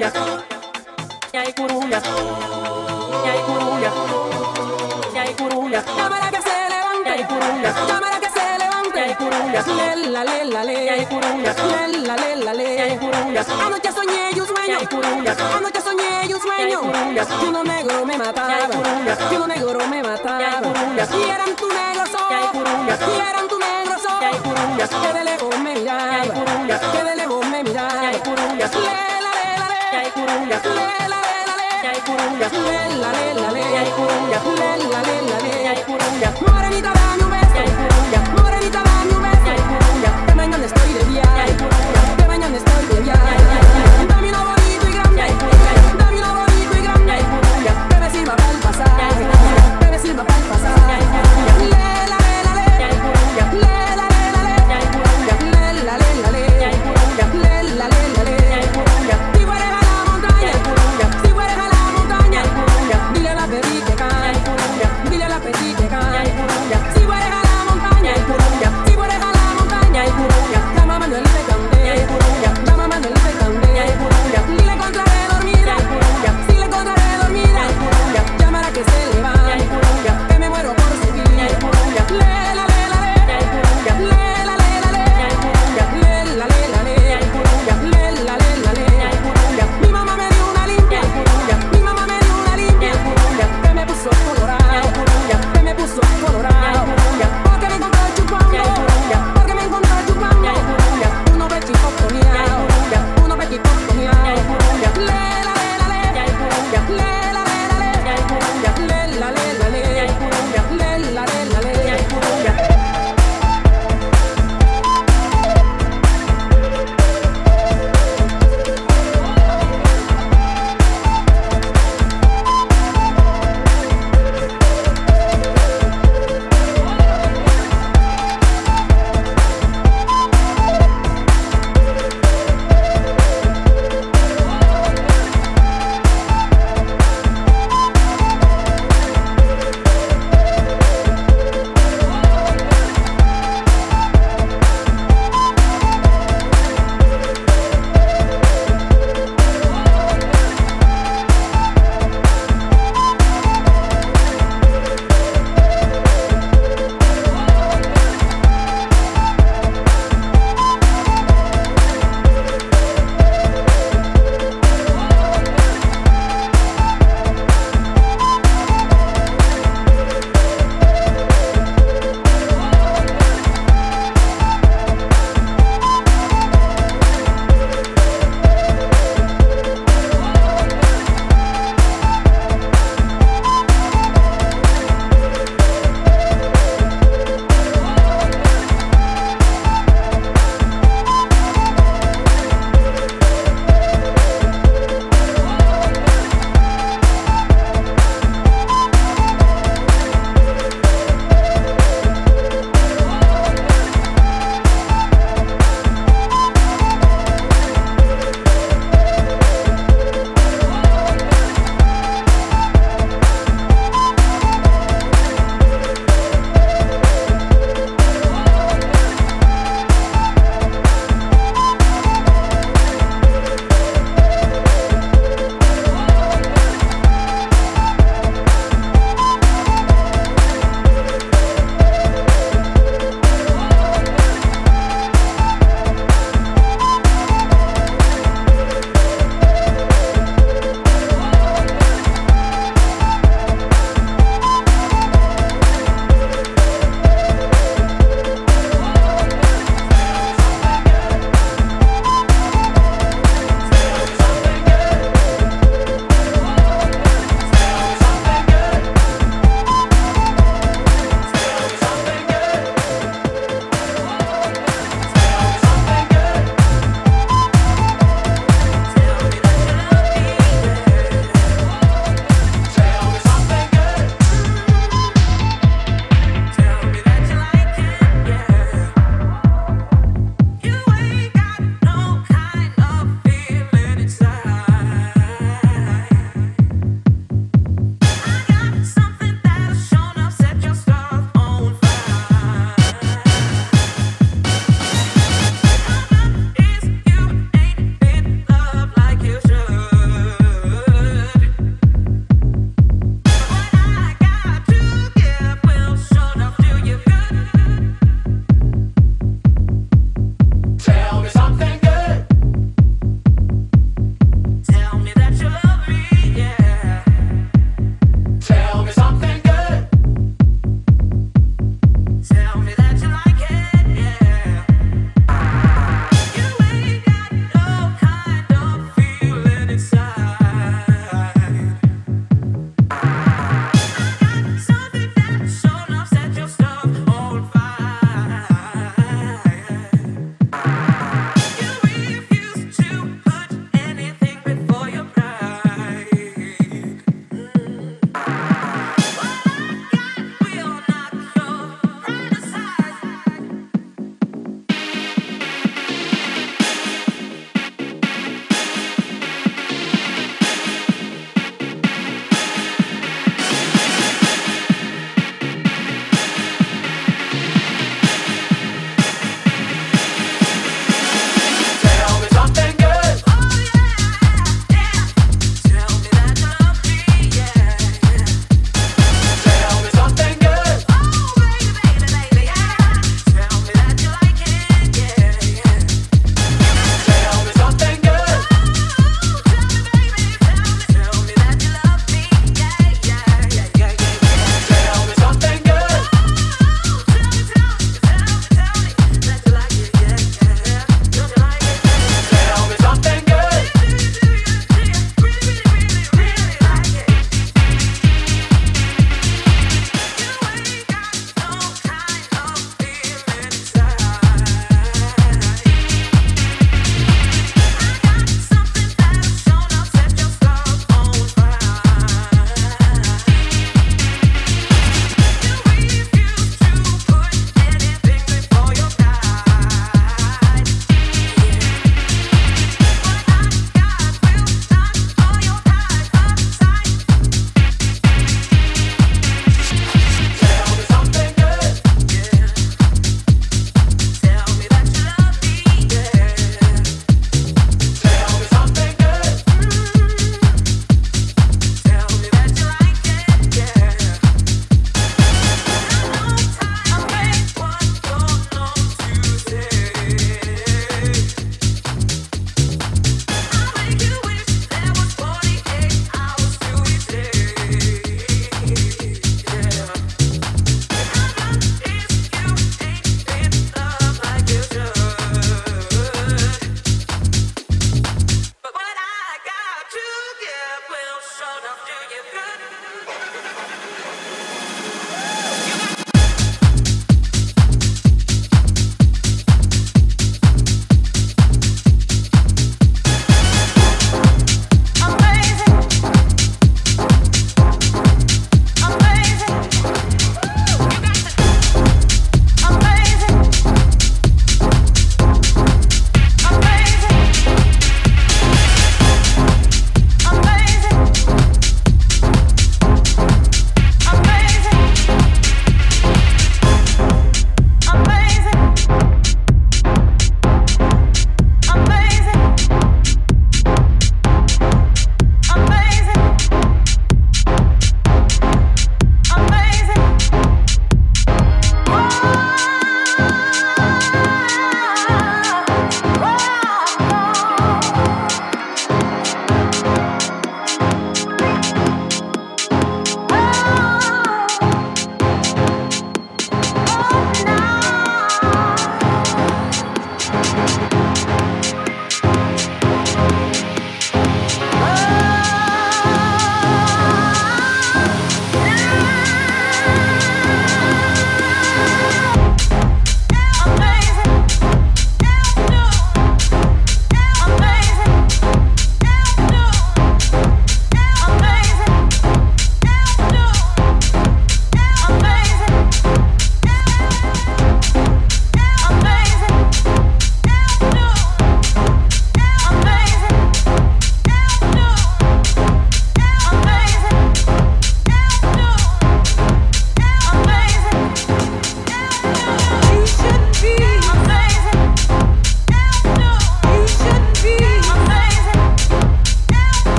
ya hay curulla, ya hay curulla, ya hay ya hay Cámara que se ya levante, hay curulla, cámara que se ya hay levante. Lela, lela, ya hay Lela, lela, ya hay le. curulla, Anoche soñé y un ya sueño. hay Anoche soñé y un sueño. Ya hay uno negro me mataba. Ya hay uno negro me Ya hay mataba. Y eran tu negro Ya hay. Y eran tu negro Ya hay. Que de lejos me miraba. Ya hay. Que de lejos me miraba. Ya hay. Mora mi